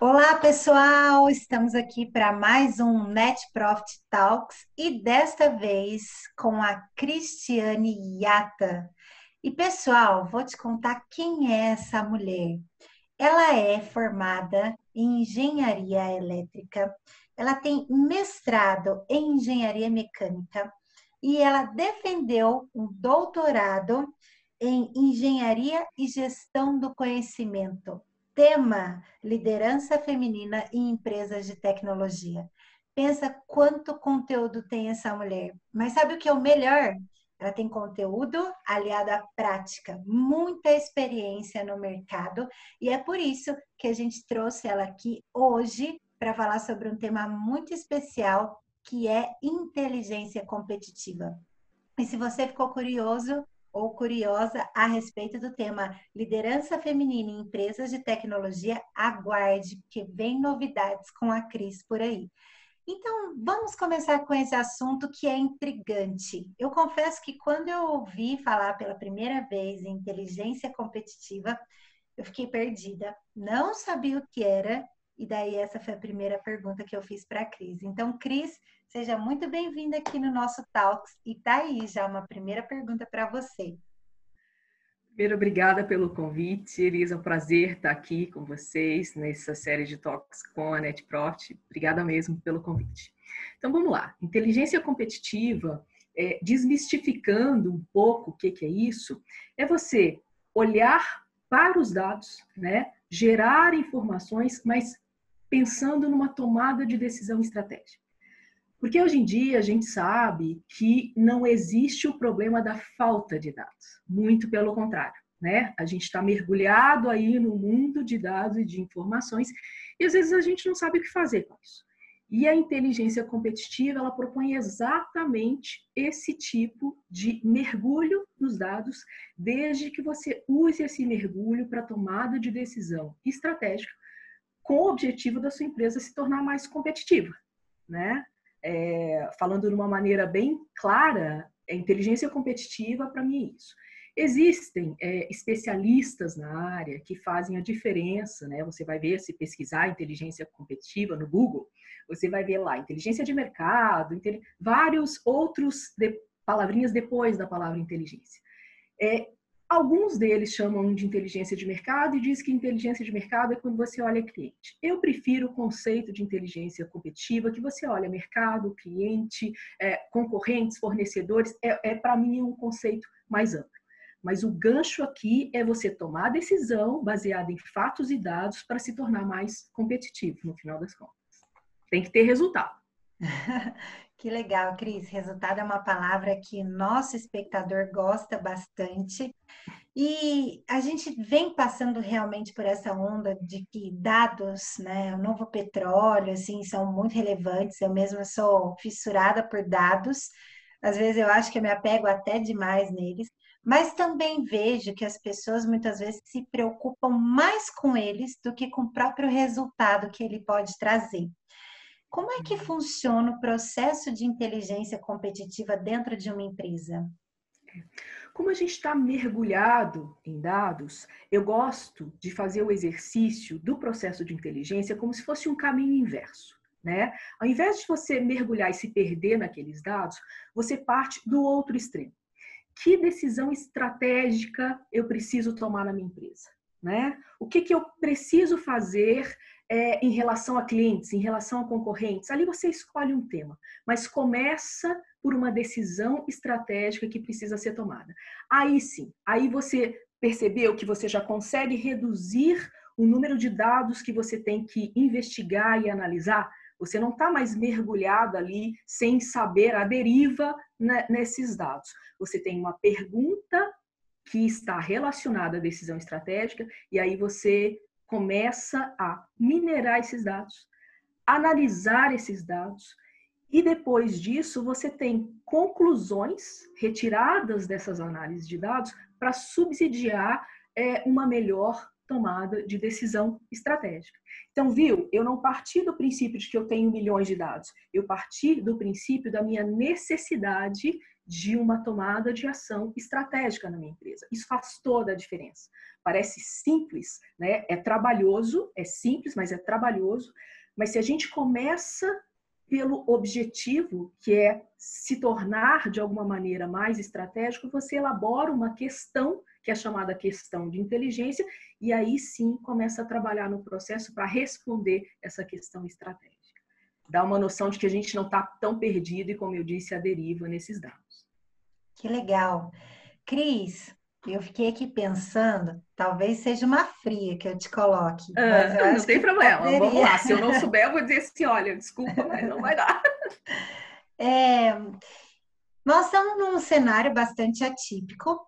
Olá, pessoal! Estamos aqui para mais um Net Profit Talks e desta vez com a Cristiane Yata. E pessoal, vou te contar quem é essa mulher. Ela é formada em engenharia elétrica, ela tem mestrado em engenharia mecânica e ela defendeu um doutorado em engenharia e gestão do conhecimento tema liderança feminina em empresas de tecnologia. Pensa quanto conteúdo tem essa mulher. Mas sabe o que é o melhor? Ela tem conteúdo aliado à prática, muita experiência no mercado, e é por isso que a gente trouxe ela aqui hoje para falar sobre um tema muito especial, que é inteligência competitiva. E se você ficou curioso, ou curiosa a respeito do tema liderança feminina em empresas de tecnologia, aguarde, porque vem novidades com a Cris por aí. Então, vamos começar com esse assunto que é intrigante. Eu confesso que quando eu ouvi falar pela primeira vez em inteligência competitiva, eu fiquei perdida, não sabia o que era, e daí essa foi a primeira pergunta que eu fiz para a Cris. Então, Cris, Seja muito bem-vinda aqui no nosso Talks. E tá aí já uma primeira pergunta para você. Primeiro, obrigada pelo convite, Elisa. É um prazer estar aqui com vocês nessa série de talks com a NetProfit. Obrigada mesmo pelo convite. Então, vamos lá. Inteligência competitiva, é, desmistificando um pouco o que, que é isso, é você olhar para os dados, né? gerar informações, mas pensando numa tomada de decisão estratégica. Porque hoje em dia a gente sabe que não existe o problema da falta de dados, muito pelo contrário. Né? A gente está mergulhado aí no mundo de dados e de informações e às vezes a gente não sabe o que fazer com isso. E a inteligência competitiva, ela propõe exatamente esse tipo de mergulho nos dados, desde que você use esse mergulho para tomada de decisão estratégica, com o objetivo da sua empresa se tornar mais competitiva, né? é, falando de uma maneira bem clara, é inteligência competitiva para mim é isso. Existem é, especialistas na área que fazem a diferença, né? Você vai ver, se pesquisar inteligência competitiva no Google, você vai ver lá inteligência de mercado, vários outros de, palavrinhas depois da palavra inteligência. É, Alguns deles chamam de inteligência de mercado e diz que inteligência de mercado é quando você olha cliente. Eu prefiro o conceito de inteligência competitiva, que você olha mercado, cliente, é, concorrentes, fornecedores. É, é para mim um conceito mais amplo. Mas o gancho aqui é você tomar decisão baseada em fatos e dados para se tornar mais competitivo, no final das contas. Tem que ter resultado. Que legal, Cris. Resultado é uma palavra que nosso espectador gosta bastante. E a gente vem passando realmente por essa onda de que dados, né, o novo petróleo, assim, são muito relevantes. Eu mesma sou fissurada por dados. Às vezes eu acho que eu me apego até demais neles, mas também vejo que as pessoas muitas vezes se preocupam mais com eles do que com o próprio resultado que ele pode trazer. Como é que funciona o processo de inteligência competitiva dentro de uma empresa? Como a gente está mergulhado em dados, eu gosto de fazer o exercício do processo de inteligência como se fosse um caminho inverso. Né? Ao invés de você mergulhar e se perder naqueles dados, você parte do outro extremo. Que decisão estratégica eu preciso tomar na minha empresa? Né? O que, que eu preciso fazer é, em relação a clientes, em relação a concorrentes. Ali você escolhe um tema, mas começa por uma decisão estratégica que precisa ser tomada. Aí sim, aí você percebeu que você já consegue reduzir o número de dados que você tem que investigar e analisar. Você não está mais mergulhado ali sem saber a deriva nesses dados. Você tem uma pergunta que está relacionada à decisão estratégica e aí você começa a minerar esses dados, analisar esses dados, e depois disso você tem conclusões retiradas dessas análises de dados para subsidiar é, uma melhor tomada de decisão estratégica. Então, viu, eu não parti do princípio de que eu tenho milhões de dados, eu parti do princípio da minha necessidade de uma tomada de ação estratégica na minha empresa. Isso faz toda a diferença. Parece simples, né? É trabalhoso, é simples, mas é trabalhoso. Mas se a gente começa pelo objetivo, que é se tornar de alguma maneira mais estratégico, você elabora uma questão, que é chamada questão de inteligência, e aí sim começa a trabalhar no processo para responder essa questão estratégica. Dá uma noção de que a gente não está tão perdido e, como eu disse, a deriva nesses dados. Que legal. Cris, eu fiquei aqui pensando, talvez seja uma fria que eu te coloque. Ah, não tem problema, poderia... vamos lá. Se eu não souber, eu vou dizer assim: olha, desculpa, mas não vai dar. É, nós estamos num cenário bastante atípico,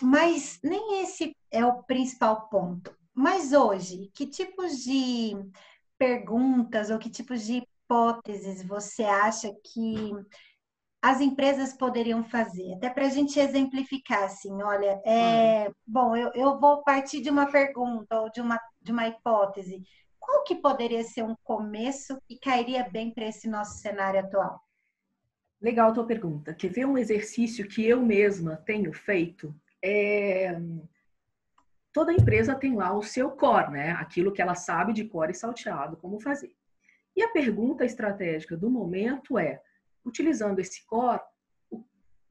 mas nem esse é o principal ponto. Mas hoje, que tipos de perguntas ou que tipos de hipóteses você acha que as empresas poderiam fazer? Até para a gente exemplificar, assim, olha, é, hum. bom, eu, eu vou partir de uma pergunta ou de uma, de uma hipótese. Qual que poderia ser um começo que cairia bem para esse nosso cenário atual? Legal a tua pergunta. Quer ver um exercício que eu mesma tenho feito? É... Toda empresa tem lá o seu core, né? Aquilo que ela sabe de core e salteado, como fazer. E a pergunta estratégica do momento é: utilizando esse core,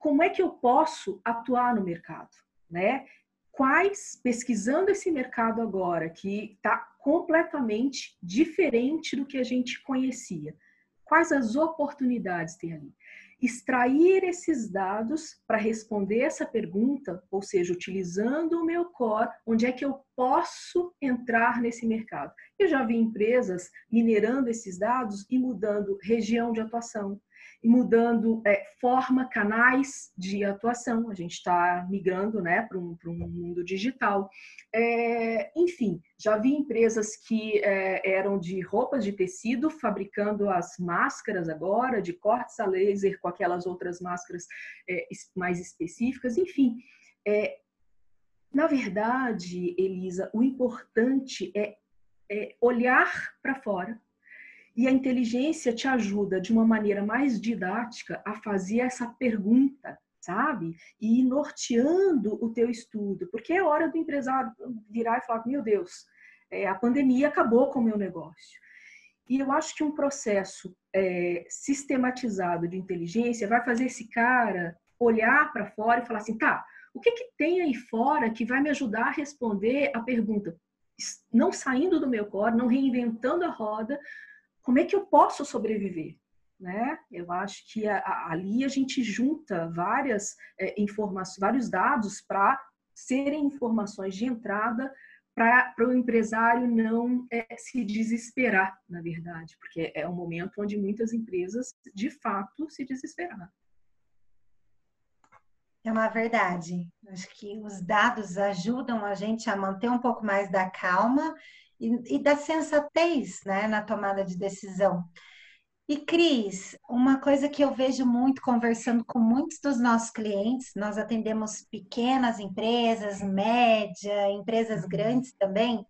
como é que eu posso atuar no mercado, né? Quais, pesquisando esse mercado agora, que está completamente diferente do que a gente conhecia, quais as oportunidades tem ali? Extrair esses dados para responder essa pergunta, ou seja, utilizando o meu core, onde é que eu posso entrar nesse mercado? Eu já vi empresas minerando esses dados e mudando região de atuação, mudando é, forma, canais de atuação. A gente está migrando né, para um, um, mundo digital. É, enfim, já vi empresas que é, eram de roupas de tecido fabricando as máscaras agora, de cortes a laser com aquelas outras máscaras é, mais específicas. Enfim, é, na verdade, Elisa, o importante é, é olhar para fora e a inteligência te ajuda de uma maneira mais didática a fazer essa pergunta, sabe? E ir norteando o teu estudo, porque é hora do empresário virar e falar: meu Deus, é, a pandemia acabou com o meu negócio. E eu acho que um processo é, sistematizado de inteligência vai fazer esse cara olhar para fora e falar assim: tá, o que, que tem aí fora que vai me ajudar a responder a pergunta? Não saindo do meu core, não reinventando a roda, como é que eu posso sobreviver? Né? Eu acho que a, a, ali a gente junta várias é, informações, vários dados para serem informações de entrada para o empresário não é, se desesperar, na verdade, porque é um momento onde muitas empresas, de fato, se desesperaram. É uma verdade. Acho que os dados ajudam a gente a manter um pouco mais da calma e, e da sensatez né, na tomada de decisão. E Cris, uma coisa que eu vejo muito conversando com muitos dos nossos clientes, nós atendemos pequenas empresas, média, empresas grandes também.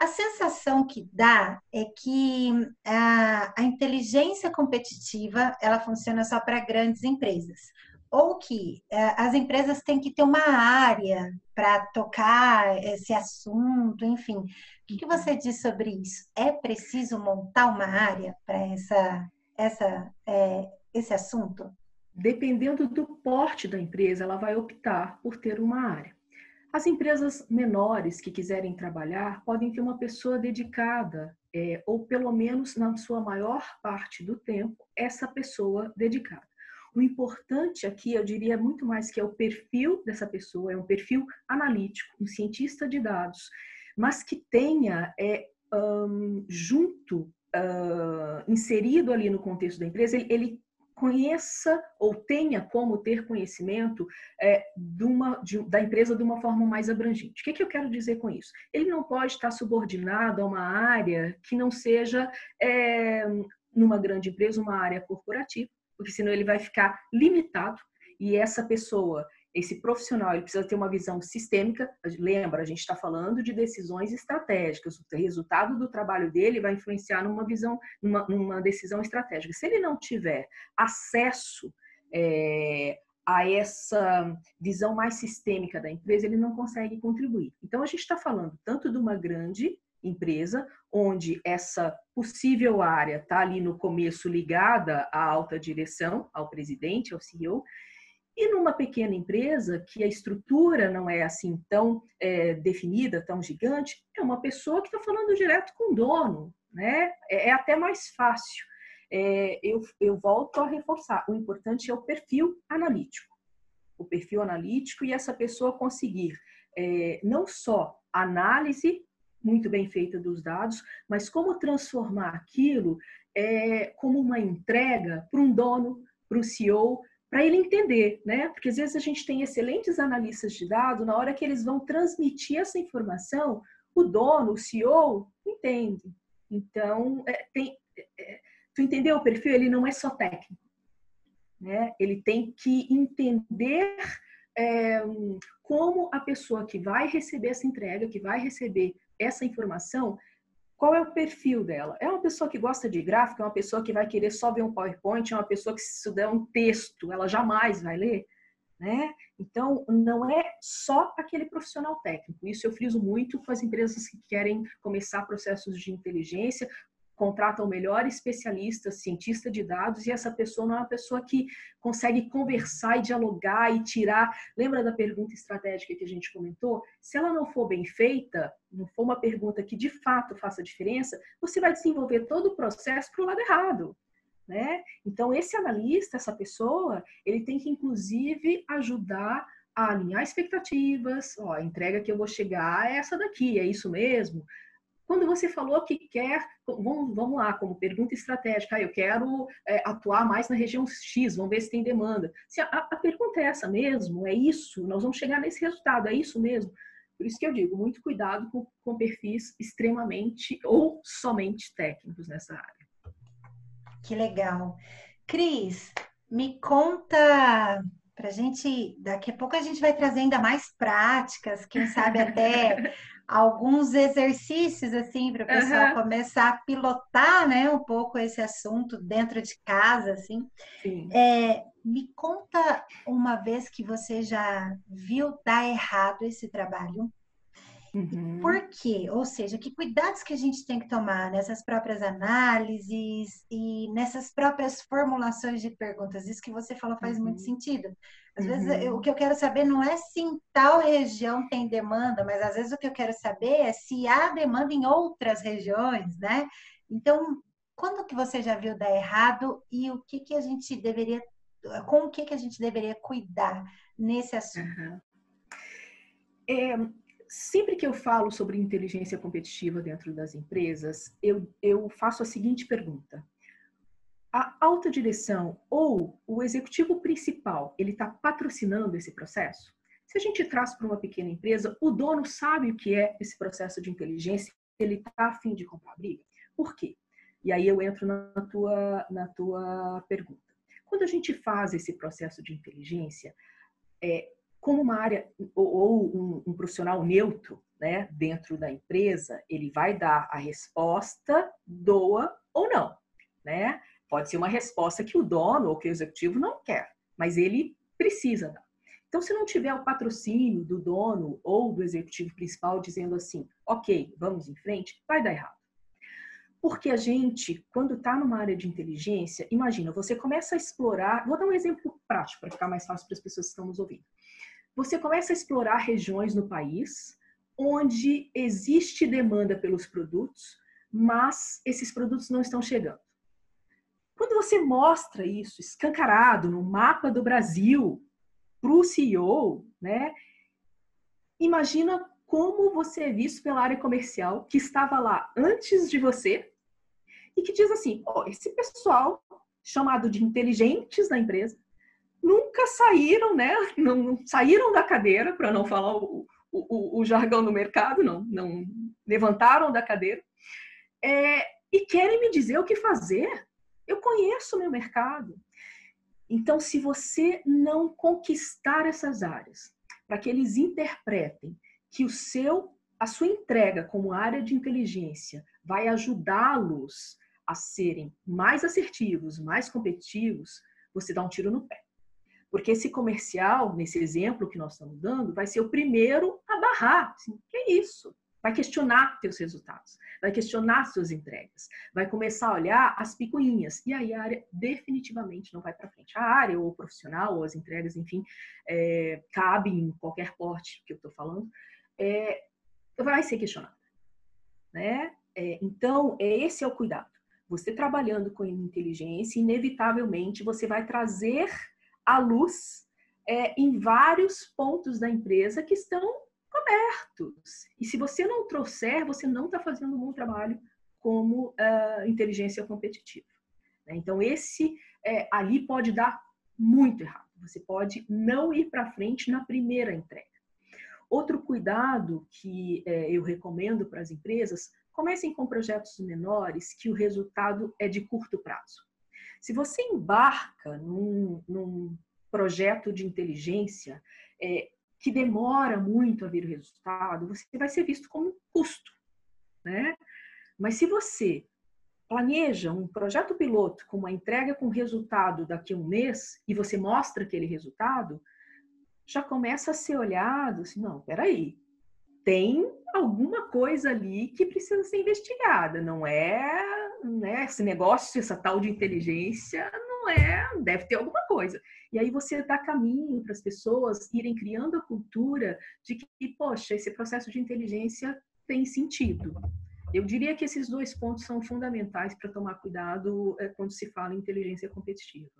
A sensação que dá é que a, a inteligência competitiva ela funciona só para grandes empresas ou que é, as empresas têm que ter uma área para tocar esse assunto, enfim. O que, você diz sobre isso? É preciso montar uma área para essa, essa, é, esse assunto? Dependendo do porte da empresa, ela vai optar por ter uma área. As empresas menores que quiserem trabalhar podem ter uma pessoa dedicada, é, ou pelo menos na sua maior parte do tempo, essa pessoa dedicada. O importante aqui, eu diria muito mais que é o perfil dessa pessoa, é um perfil analítico, um cientista de dados, mas que tenha é, um, junto, uh, inserido ali no contexto da empresa, ele, ele conheça ou tenha como ter conhecimento é, de uma, de, da empresa de uma forma mais abrangente. O que, que, eu quero dizer com isso? Ele não pode estar subordinado a uma área que não seja, é, numa grande empresa, uma área corporativa, porque senão ele vai ficar limitado e essa pessoa, esse profissional, ele precisa ter uma visão sistêmica. Lembra, a gente está falando de decisões estratégicas. O resultado do trabalho dele vai influenciar numa visão, numa, numa decisão estratégica. Se ele não tiver acesso é, a essa visão mais sistêmica da empresa, ele não consegue contribuir. Então, a gente está falando tanto de uma grande empresa, onde essa possível área está ali no começo ligada à alta direção, ao presidente, ao CEO, e numa pequena empresa, que a estrutura não é assim tão é, definida, tão gigante, é uma pessoa que está falando direto com o dono, né? É, é até mais fácil. É, eu, eu volto a reforçar: o importante é o perfil analítico. O perfil analítico e essa pessoa conseguir é, não só análise muito bem feita dos dados, mas como transformar aquilo é, como uma entrega para um dono, para o CEO, para ele entender, né? Porque às vezes a gente tem excelentes analistas de dados, na hora que eles vão transmitir essa informação, o dono, o CEO, entende. Então, é, tem, é, tu entendeu o perfil? Ele não é só técnico, né? Ele tem que entender é, como a pessoa que vai receber essa entrega, que vai receber essa informação, qual é o perfil dela? É uma pessoa que gosta de gráfico? É uma pessoa que vai querer só ver um PowerPoint? É uma pessoa que se der um texto, ela jamais vai ler? Né? Então, não é só aquele profissional técnico. Isso eu friso muito com as empresas que querem começar processos de inteligência, contrata o melhor especialista, cientista de dados, e essa pessoa não é uma pessoa que consegue conversar e dialogar e tirar. Lembra da pergunta estratégica que a gente comentou? Se ela não for bem feita, não for uma pergunta que de fato faça diferença, você vai desenvolver todo o processo para o lado errado. Né? Então, esse analista, essa pessoa, ele tem que, inclusive, ajudar a alinhar expectativas. Ó, a entrega que eu vou chegar é essa daqui, é isso mesmo? Quando você falou que quer, vamos, vamos lá, como pergunta estratégica, ah, eu quero é, atuar mais na região X, vamos ver se tem demanda. Se a, a pergunta é essa mesmo, é isso, nós vamos chegar nesse resultado, é isso mesmo. Por isso que eu digo, muito cuidado com, com perfis extremamente ou somente técnicos nessa área. Que legal. Cris, me conta para gente, daqui a pouco a gente vai trazer ainda mais práticas, quem sabe até alguns exercícios assim para o pessoal uhum. começar a pilotar, né, um pouco esse assunto dentro de casa, assim. É, me conta uma vez que você já viu dar errado esse trabalho. Uhum. Por quê? Ou seja, que cuidados que a gente tem que tomar nessas próprias análises e nessas próprias formulações de perguntas? Isso que você falou faz uhum. muito sentido. Às uhum. vezes, eu, o que eu quero saber não é se em tal região tem demanda, mas às vezes o que eu quero saber é se há demanda em outras regiões, né? Então, quando que você já viu dar errado e o que que a gente deveria, com o que que a gente deveria cuidar nesse assunto? É, sempre que eu falo sobre inteligência competitiva dentro das empresas, eu, eu faço a seguinte pergunta: a alta direção ou o executivo principal, ele está patrocinando esse processo? Se a gente traz para uma pequena empresa, o dono sabe o que é esse processo de inteligência, ele está a fim de comprar briga. Por quê? E aí eu entro na tua, na tua pergunta. Quando a gente faz esse processo de inteligência, é, como uma área ou, ou um, um, profissional neutro né, dentro da empresa, ele vai dar a resposta, doa ou não. Né? Pode ser uma resposta que o dono ou que o executivo não quer, mas ele precisa dar. Então, se não tiver o patrocínio do dono ou do executivo principal dizendo assim, ok, vamos em frente, vai dar errado. Porque a gente, quando está numa área de inteligência, imagina, você começa a explorar, vou dar um exemplo prático para ficar mais fácil para as pessoas que estão nos ouvindo. Você começa a explorar regiões no país onde existe demanda pelos produtos, mas esses produtos não estão chegando. Quando você mostra isso escancarado no mapa do Brasil para o CEO, né? Imagina como você é visto pela área comercial que estava lá antes de você e que diz assim: ó, oh, esse pessoal chamado de inteligentes da empresa nunca saíram, né? Não, saíram da cadeira, para não falar o, o, o, jargão do mercado, não, não levantaram da cadeira é, e querem me dizer o que fazer. Eu conheço o meu mercado. Então, se você não conquistar essas áreas, para que eles interpretem que o seu, a sua entrega como área de inteligência vai ajudá-los a serem mais assertivos, mais competitivos, você dá um tiro no pé. Porque esse comercial, nesse exemplo que nós estamos dando, vai ser o primeiro a barrar. Assim, que é isso? Vai questionar teus resultados, vai questionar suas entregas, vai começar a olhar as picuinhas. E aí a área definitivamente não vai para frente. A área, ou o profissional, ou as entregas, enfim, é, cabe em qualquer porte que eu estou falando, é, vai ser questionada. Né? É, então, é, esse é o cuidado. Você trabalhando com inteligência, inevitavelmente você vai trazer a luz é, em vários pontos da empresa que estão cobertos. E se você não trouxer, você não está fazendo um bom trabalho como uh, inteligência competitiva. Né? Então, esse é, ali pode dar muito errado. Você pode não ir para frente na primeira entrega. Outro cuidado que é, eu recomendo para as empresas Comecem com projetos menores que o resultado é de curto prazo. Se você embarca num, num projeto de inteligência é, que demora muito a vir o resultado, você vai ser visto como um custo, né? Mas se você planeja um projeto piloto com uma entrega com resultado daqui a um mês e você mostra aquele resultado, já começa a ser olhado assim, não, peraí, tem alguma coisa ali que precisa ser investigada. Não é, né, esse negócio, essa tal de inteligência, não é, deve ter alguma coisa. E aí você dá caminho para as pessoas irem criando a cultura de que, poxa, esse processo de inteligência tem sentido. Eu diria que esses dois pontos são fundamentais para tomar cuidado é, quando se fala em inteligência competitiva.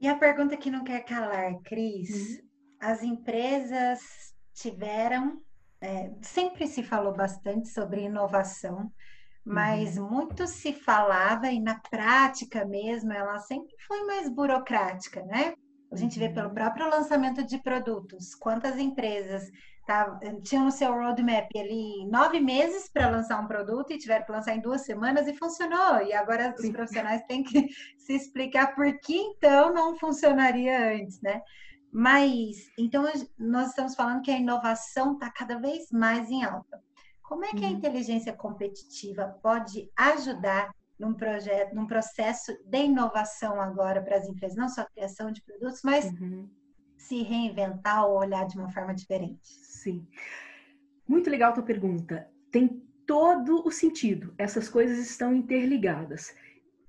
E a pergunta que não quer calar, Cris, uhum. as empresas tiveram, é, sempre se falou bastante sobre inovação, mas uhum. muito se falava e na prática mesmo ela sempre foi mais burocrática, né? A gente vê pelo uhum. próprio lançamento de produtos, quantas empresas tá, tinham no seu roadmap ali nove meses para lançar um produto e tiveram que lançar em duas semanas e funcionou. E agora os profissionais têm que se explicar por que então não funcionaria antes, né? Mas, então, nós estamos falando que a inovação está cada vez mais em alta. Como é que a uhum. inteligência competitiva pode ajudar num projeto, num processo de inovação agora para as empresas, não só a criação de produtos, mas uhum. se reinventar ou olhar de uma forma diferente? Sim. Muito legal a tua pergunta. Tem todo o sentido. Essas coisas estão interligadas.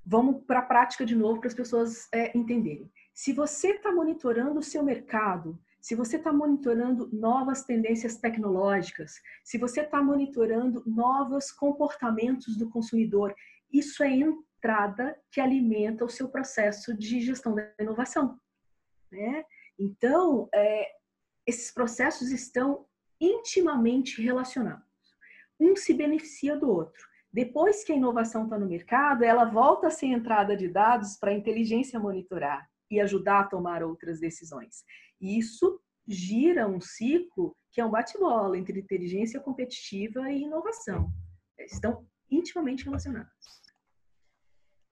Vamos para a prática de novo para as pessoas é, entenderem. Se você está monitorando o seu mercado, se você está monitorando novas tendências tecnológicas, se você está monitorando novos comportamentos do consumidor, isso é entrada que alimenta o seu processo de gestão da inovação. Né? Então, é, esses processos estão intimamente relacionados. Um se beneficia do outro. Depois que a inovação está no mercado, ela volta a ser entrada de dados para a inteligência monitorar e ajudar a tomar outras decisões. E isso gira um ciclo que é um bate-bola entre inteligência competitiva e inovação. Estão intimamente relacionados.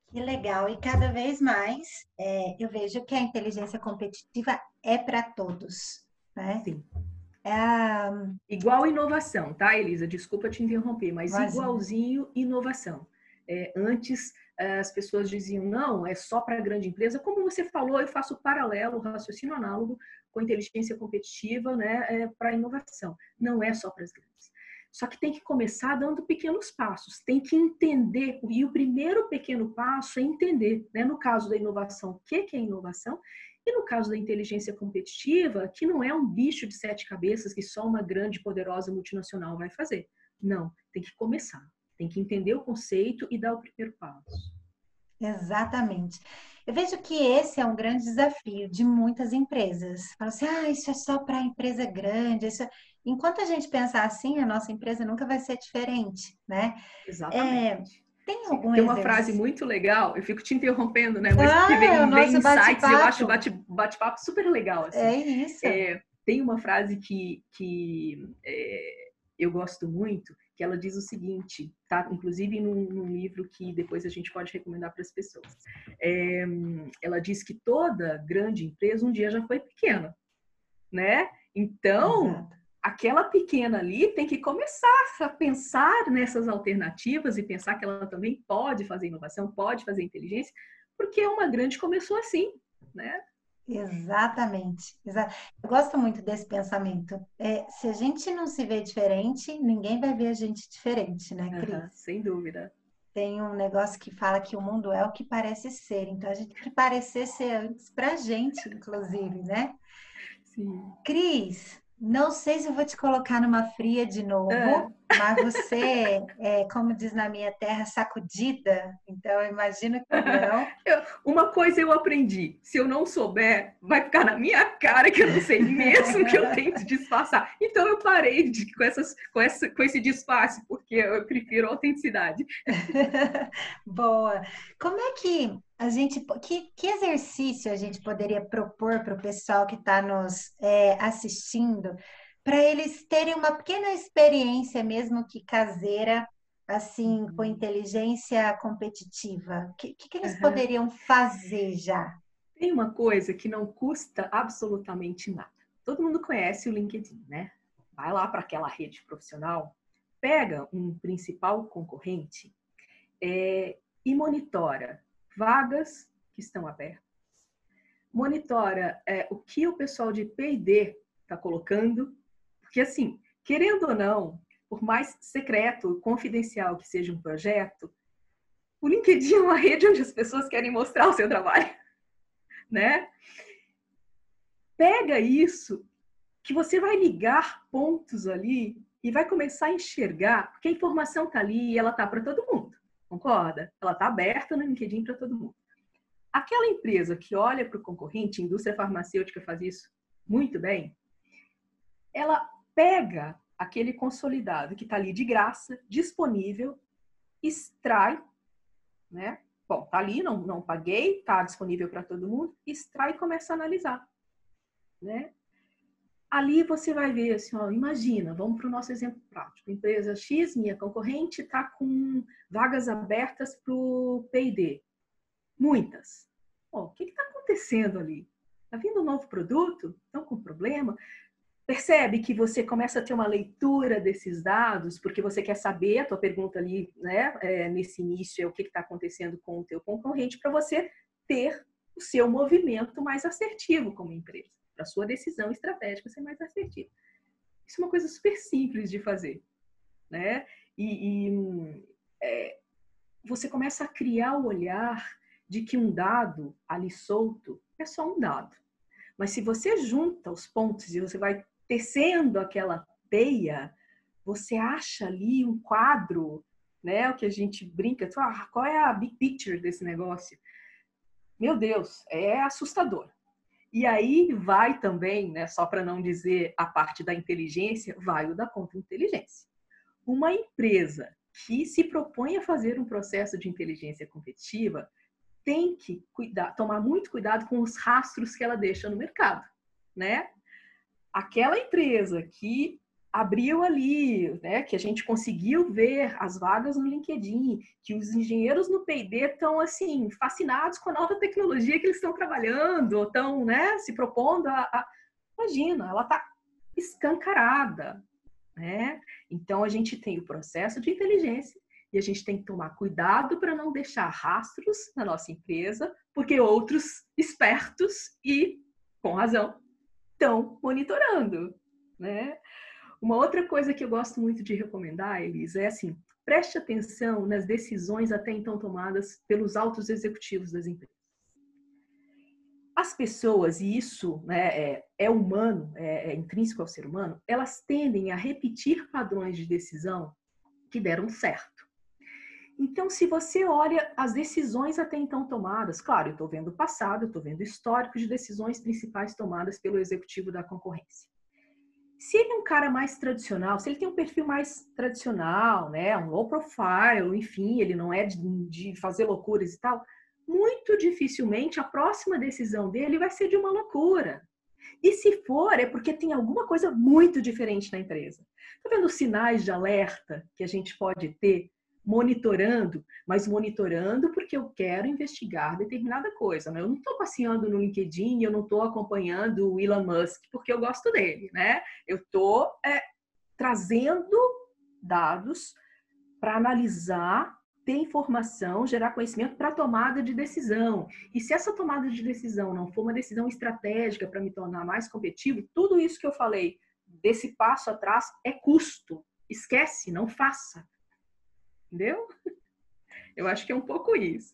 Que legal! E cada vez mais é, eu vejo que a inteligência competitiva é para todos. Né? Sim. É. Igual inovação, tá, Elisa? Desculpa te interromper, mas igualzinho inovação. É, antes as pessoas diziam, não, é só para grande empresa. Como você falou, eu faço paralelo, raciocínio análogo com inteligência competitiva né, é, para inovação. Não é só para as grandes. Só que tem que começar dando pequenos passos, tem que entender. E o primeiro pequeno passo é entender, né, no caso da inovação, o que, que é inovação, e no caso da inteligência competitiva, que não é um bicho de sete cabeças que só uma grande, poderosa multinacional vai fazer. Não, tem que começar. Tem que entender o conceito e dar o primeiro passo. Exatamente. Eu vejo que esse é um grande desafio de muitas empresas. Falam assim, ah, isso é só para empresa grande. Isso é... Enquanto a gente pensar assim, a nossa empresa nunca vai ser diferente, né? Exatamente. É... Tem algum Tem uma frase muito legal, eu fico te interrompendo, né? Mas ah, que vem, vem insights, eu acho bate-papo bate super legal. Assim. É isso. É, tem uma frase que, que é, eu gosto muito, que ela diz o seguinte, tá? Inclusive num, num livro que depois a gente pode recomendar para as pessoas. É, ela diz que toda grande empresa um dia já foi pequena, né? Então, Exato. aquela pequena ali tem que começar a pensar nessas alternativas e pensar que ela também pode fazer inovação, pode fazer inteligência, porque uma grande começou assim, né? Exatamente. Eu gosto muito desse pensamento. É, se a gente não se vê diferente, ninguém vai ver a gente diferente, né, Cris? Uhum, sem dúvida. Tem um negócio que fala que o mundo é o que parece ser. Então a gente tem que parecer ser antes pra gente, inclusive, né? Sim. Cris, não sei se eu vou te colocar numa fria de novo, é. mas você, é, como diz na minha terra, sacudida. Então, eu imagino que não. Eu, uma coisa eu aprendi: se eu não souber, vai ficar na minha cara que eu não sei mesmo que eu tento disfarçar. Então, eu parei de, com, essas, com, essa, com esse disfarce, porque eu prefiro autenticidade. Boa. Como é que a gente que, que exercício a gente poderia propor para o pessoal que está nos é, assistindo para eles terem uma pequena experiência mesmo que caseira assim com uhum. inteligência competitiva? O que, que, que, eles uhum. poderiam fazer já? Tem uma coisa que não custa absolutamente nada. Todo mundo conhece o LinkedIn né? Vai lá para aquela rede profissional pega um principal concorrente é, e monitora vagas que estão abertas, monitora é, o que o pessoal de P&D está colocando, porque assim, querendo ou não, por mais secreto confidencial que seja um projeto, o LinkedIn é uma rede onde as pessoas querem mostrar o seu trabalho, né? Pega isso, que você vai ligar pontos ali e vai começar a enxergar, porque a informação está ali e ela está para todo mundo. Concorda? Ela está aberta no LinkedIn para todo mundo. Aquela empresa que olha para o concorrente, a indústria farmacêutica faz isso muito bem, ela pega aquele consolidado que está ali de graça, disponível, extrai, né? Bom, tá ali, não, não paguei, tá disponível para todo mundo, extrai e começa a analisar, né? Ali você vai ver assim, ó, imagina, vamos para o nosso exemplo prático. Empresa X, minha concorrente, está com vagas abertas para o P&D. Muitas. O que está acontecendo ali? Está vindo um novo produto? Estão com problema? Percebe que você começa a ter uma leitura desses dados, porque você quer saber, a tua pergunta ali, né, é, nesse início, é o que está acontecendo com o teu concorrente, para você ter o seu movimento mais assertivo como empresa para sua decisão estratégica ser mais assertiva. Isso é uma coisa super simples de fazer, né? E, e é, você começa a criar o olhar de que um dado ali solto é só um dado. Mas se você junta os pontos e você vai tecendo aquela teia, você acha ali um quadro, né? O que a gente brinca, ah, qual é a big picture desse negócio? Meu Deus, é assustador. E aí vai também, né, só para não dizer a parte da inteligência, vai o da contra-inteligência. Uma empresa que se propõe a fazer um processo de inteligência competitiva tem que cuidar, tomar muito cuidado com os rastros que ela deixa no mercado, né? Aquela empresa que abriu ali, né, que a gente conseguiu ver as vagas no LinkedIn, que os engenheiros no P&D estão assim fascinados com a nova tecnologia que eles estão trabalhando, estão, né, se propondo a, a... imagina, ela está escancarada, né? Então a gente tem o processo de inteligência e a gente tem que tomar cuidado para não deixar rastros na nossa empresa, porque outros espertos e com razão estão monitorando, né? Uma outra coisa que eu gosto muito de recomendar, Elisa, é assim: preste atenção nas decisões até então tomadas pelos altos executivos das empresas. As pessoas, e isso né, é, é, humano, é, é intrínseco ao ser humano, elas tendem a repetir padrões de decisão que deram certo. Então, se você olha as decisões até então tomadas, claro, eu estou vendo o passado, eu estou vendo o histórico de decisões principais tomadas pelo executivo da concorrência. Se ele é um cara mais tradicional, se ele tem um perfil mais tradicional, né, um low profile, enfim, ele não é de, de fazer loucuras e tal, muito dificilmente a próxima decisão dele vai ser de uma loucura. E se for, é porque tem alguma coisa muito diferente na empresa. Tá vendo os sinais de alerta que a gente pode ter monitorando, mas monitorando porque eu quero investigar determinada coisa. Né? Eu não estou passeando no LinkedIn, eu não estou acompanhando o Elon Musk porque eu gosto dele, né? Eu estou é, trazendo dados para analisar ter informação, gerar conhecimento para tomada de decisão. E se essa tomada de decisão não for uma decisão estratégica para me tornar mais competitivo, tudo isso que eu falei desse passo atrás é custo. Esquece, não faça. Entendeu? Eu acho que é um pouco isso.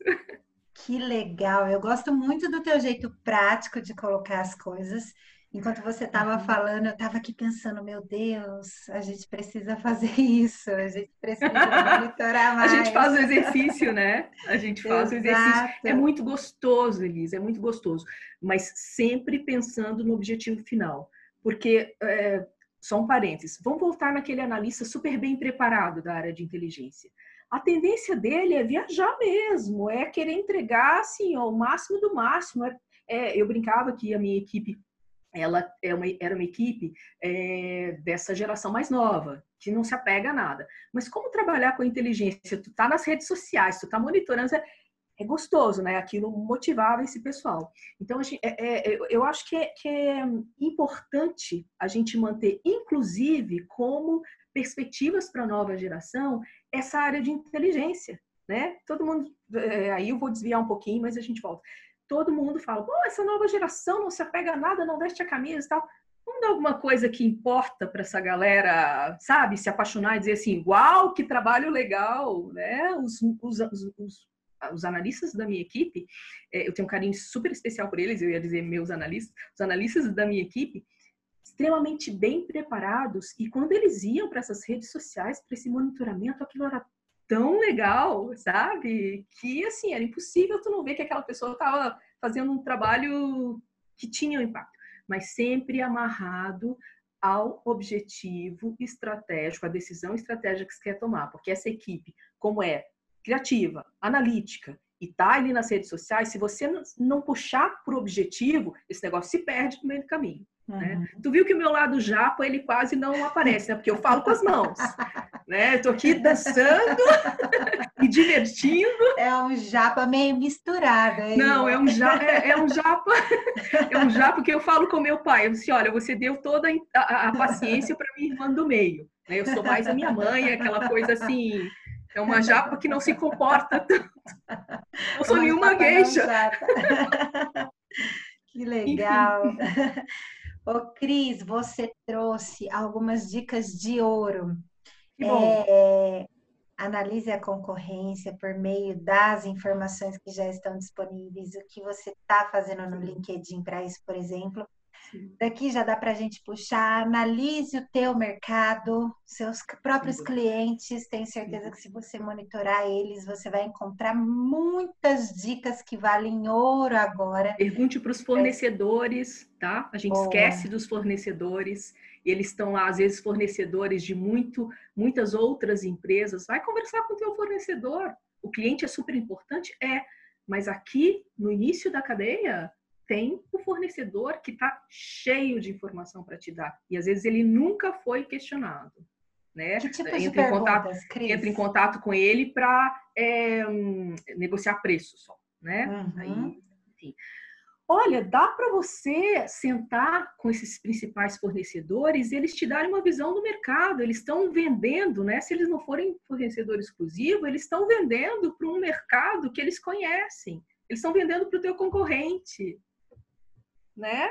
Que legal! Eu gosto muito do teu jeito prático de colocar as coisas. Enquanto você estava uhum. falando, eu estava aqui pensando, meu Deus, a gente precisa fazer isso, a gente precisa monitorar mais. a gente faz o exercício, né? A gente faz o exercício. É muito gostoso, Elisa, é muito gostoso. Mas sempre pensando no objetivo final. Porque, é, só um parênteses, vamos voltar naquele analista super bem preparado da área de inteligência a tendência dele é viajar mesmo, é querer entregar assim, ó, o máximo do máximo. É, é, eu brincava que a minha equipe ela é uma, era uma equipe é, dessa geração mais nova, que não se apega a nada. Mas como trabalhar com inteligência? Tu tá nas redes sociais, tu tá monitorando, é, gostoso, né? Aquilo motivava esse pessoal. Então, gente, é, é, eu acho que é, que é importante a gente manter, inclusive, como perspectivas para a nova geração, essa área de inteligência, né? Todo mundo, é, aí eu vou desviar um pouquinho, mas a gente volta. Todo mundo fala, pô, essa nova geração não se apega a nada, não veste a camisa e tal. Vamos dar alguma coisa que importa para essa galera, sabe? Se apaixonar e dizer assim, uau, que trabalho legal, né? Os, os, os, os analistas da minha equipe, é, eu tenho um carinho super especial por eles, eu ia dizer meus analistas, os analistas da minha equipe, extremamente bem preparados e quando eles iam para essas redes sociais, para esse monitoramento, aquilo era tão legal, sabe? Que assim, era impossível tu não ver que aquela pessoa estava fazendo um trabalho que tinha um impacto, mas sempre amarrado ao objetivo estratégico, a decisão estratégica que você quer tomar, porque essa equipe, como é criativa, analítica e tá ali nas redes sociais, se você não puxar para o objetivo, esse negócio se perde no meio do caminho. Né? Uhum. Tu viu que o meu lado japa ele quase não aparece, né? Porque eu falo com as mãos, né? Estou aqui dançando e divertindo. É um japa meio misturado. Aí, não, é um japa, é, é, um japa, é um japa que eu falo com meu pai. Eu disse, olha, você deu toda a, a paciência para minha irmã do meio. Né? Eu sou mais a minha mãe, aquela coisa assim. É uma japa que não se comporta tanto. Não sou nenhuma gueixa. Que legal. Enfim. Ô, Cris, você trouxe algumas dicas de ouro. Que bom. É, analise a concorrência por meio das informações que já estão disponíveis, o que você está fazendo no LinkedIn para isso, por exemplo. Daqui já dá para a gente puxar, analise o teu mercado, seus próprios clientes. Tenho certeza que se você monitorar eles, você vai encontrar muitas dicas que valem ouro agora. Pergunte para os fornecedores, tá? A gente Boa. esquece dos fornecedores. Eles estão lá, às vezes, fornecedores de muito, muitas outras empresas. Vai conversar com o teu fornecedor. O cliente é super importante? É. Mas aqui, no início da cadeia, tem o fornecedor que está cheio de informação para te dar. E às vezes ele nunca foi questionado. Né? Que tipo entra, em contato, entra em contato com ele para é, negociar preço só. Né? Uhum. Aí, enfim. Olha, dá para você sentar com esses principais fornecedores e eles te darem uma visão do mercado. Eles estão vendendo, né? Se eles não forem fornecedor exclusivo, eles estão vendendo para um mercado que eles conhecem. Eles estão vendendo para o teu concorrente né?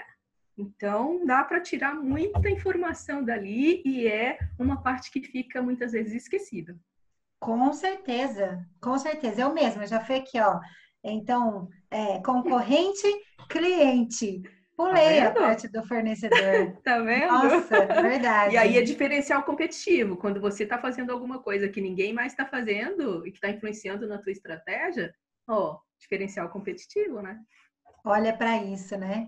Então, dá para tirar muita informação dali e é uma parte que fica muitas vezes esquecida. Com certeza, com certeza. Eu mesma já fui aqui, ó. Então, é, concorrente, cliente. Pulei tá a parte do fornecedor. tá vendo? Nossa, verdade. E aí é diferencial competitivo. Quando você está fazendo alguma coisa que ninguém mais está fazendo e que está influenciando na tua estratégia, ó, diferencial competitivo, né? Olha para isso, né?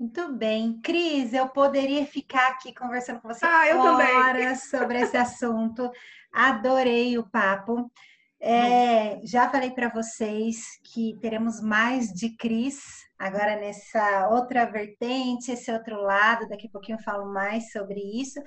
Muito bem. Cris, eu poderia ficar aqui conversando com você ah, eu horas sobre esse assunto. Adorei o papo. É, já falei para vocês que teremos mais de Cris agora nessa outra vertente, esse outro lado. Daqui a pouquinho eu falo mais sobre isso.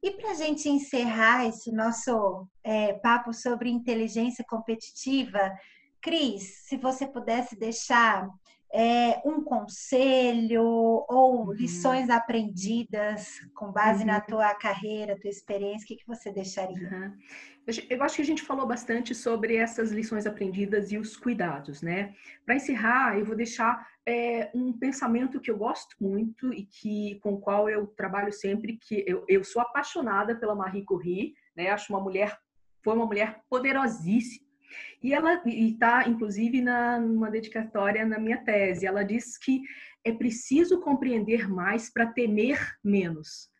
E para a gente encerrar esse nosso é, papo sobre inteligência competitiva, Cris, se você pudesse deixar é, um conselho ou uhum. lições aprendidas com base uhum. na tua carreira, tua experiência, o que, que você deixaria? Uhum. Eu acho que a gente falou bastante sobre essas lições aprendidas e os cuidados, né? Para encerrar, eu vou deixar é, um pensamento que eu gosto muito e que com o qual eu trabalho sempre, que eu, eu sou apaixonada pela Marie Curie, né? Acho uma mulher, foi uma mulher poderosíssima. E ela está, inclusive, na, numa dedicatória na minha tese. Ela diz que é preciso compreender mais para temer menos.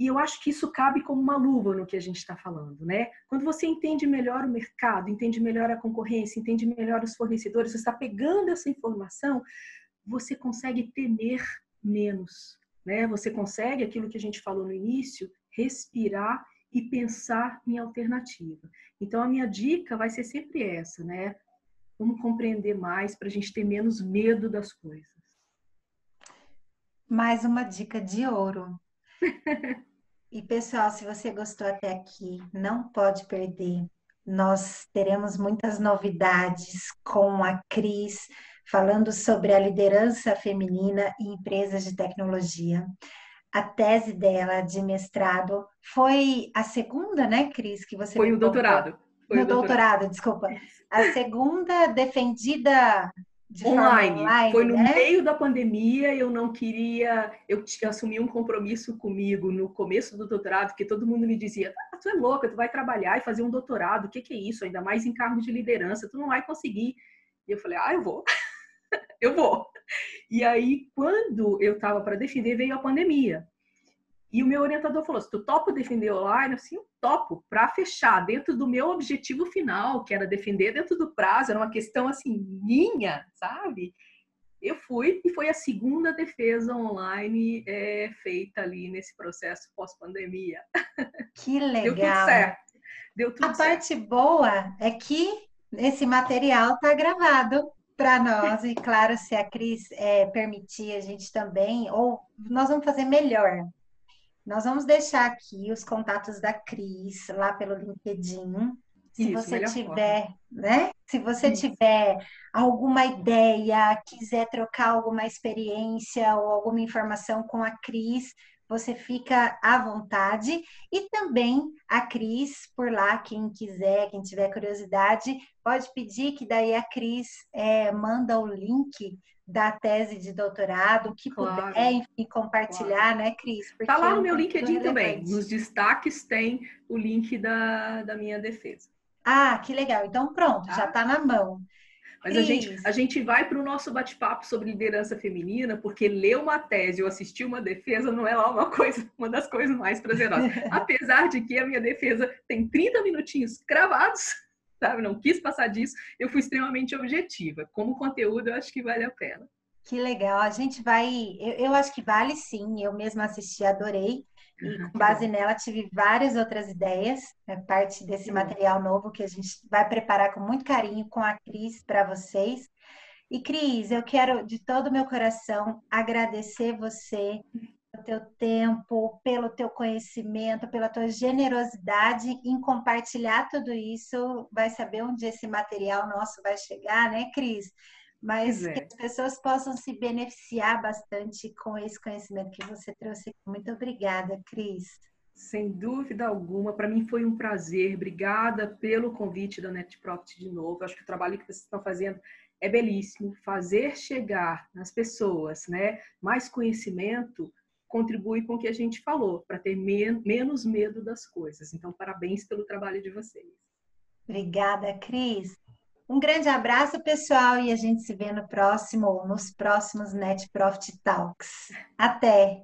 E eu acho que isso cabe como uma luva no que a gente está falando, né? Quando você entende melhor o mercado, entende melhor a concorrência, entende melhor os fornecedores, você está pegando essa informação, você consegue temer menos, né? Você consegue, aquilo que a gente falou no início, respirar e pensar em alternativa. Então, a minha dica vai ser sempre essa, né? Vamos compreender mais para a gente ter menos medo das coisas. Mais uma dica de ouro. E pessoal, se você gostou até aqui, não pode perder. Nós teremos muitas novidades com a Cris, falando sobre a liderança feminina em empresas de tecnologia. A tese dela de mestrado foi a segunda, né, Cris, que você Foi o doutorado. Foi no o doutorado, doutorado, desculpa. A segunda defendida online. online. Foi no né? meio da pandemia, eu não queria. Eu assumi um compromisso comigo no começo do doutorado, porque todo mundo me dizia: ah, tu é louca, tu vai trabalhar e fazer um doutorado, o que, que é isso? Ainda mais em cargo de liderança, tu não vai conseguir. E eu falei: ah, eu vou. eu vou. E aí, quando eu estava para defender, veio a pandemia. E o meu orientador falou: se tu topa defender online, assim, eu topo, para fechar dentro do meu objetivo final, que era defender dentro do prazo, era uma questão assim, minha, sabe? Eu fui e foi a segunda defesa online é, feita ali nesse processo pós-pandemia. Que legal! Deu tudo certo. Deu tudo a certo. parte boa é que esse material está gravado para nós, e claro, se a Cris é, permitir, a gente também, ou nós vamos fazer melhor. Nós vamos deixar aqui os contatos da Cris lá pelo LinkedIn. Se Isso, você tiver, forma. né? Se você Isso. tiver alguma ideia, quiser trocar alguma experiência ou alguma informação com a Cris, você fica à vontade. E também a Cris, por lá, quem quiser, quem tiver curiosidade, pode pedir que daí a Cris é, manda o link da tese de doutorado, que claro. puder, enfim, compartilhar, claro. né, Cris? Está lá no meu LinkedIn também. Nos destaques tem o link da, da minha defesa. Ah, que legal. Então, pronto, tá? já está na mão. Mas a gente, a gente vai para o nosso bate-papo sobre liderança feminina, porque ler uma tese ou assistir uma defesa não é lá uma coisa, uma das coisas mais prazerosas. Apesar de que a minha defesa tem 30 minutinhos cravados, sabe? Não quis passar disso, eu fui extremamente objetiva. Como conteúdo, eu acho que vale a pena. Que legal. A gente vai. Eu, eu acho que vale sim. Eu mesma assisti, adorei. E com base nela, tive várias outras ideias, é parte desse material novo que a gente vai preparar com muito carinho com a Cris para vocês. E Cris, eu quero de todo o meu coração agradecer você pelo teu tempo, pelo teu conhecimento, pela tua generosidade em compartilhar tudo isso. Vai saber onde esse material nosso vai chegar, né, Cris? Mas é. que as pessoas possam se beneficiar bastante com esse conhecimento que você trouxe. Muito obrigada, Cris. Sem dúvida alguma, para mim foi um prazer. Obrigada pelo convite da NetProfit de novo. Acho que o trabalho que vocês estão fazendo é belíssimo. Fazer chegar nas pessoas, né, mais conhecimento contribui com o que a gente falou, para ter men menos medo das coisas. Então, parabéns pelo trabalho de vocês. Obrigada, Cris. Um grande abraço, pessoal, e a gente se vê no próximo, nos próximos Net Profit Talks. Até!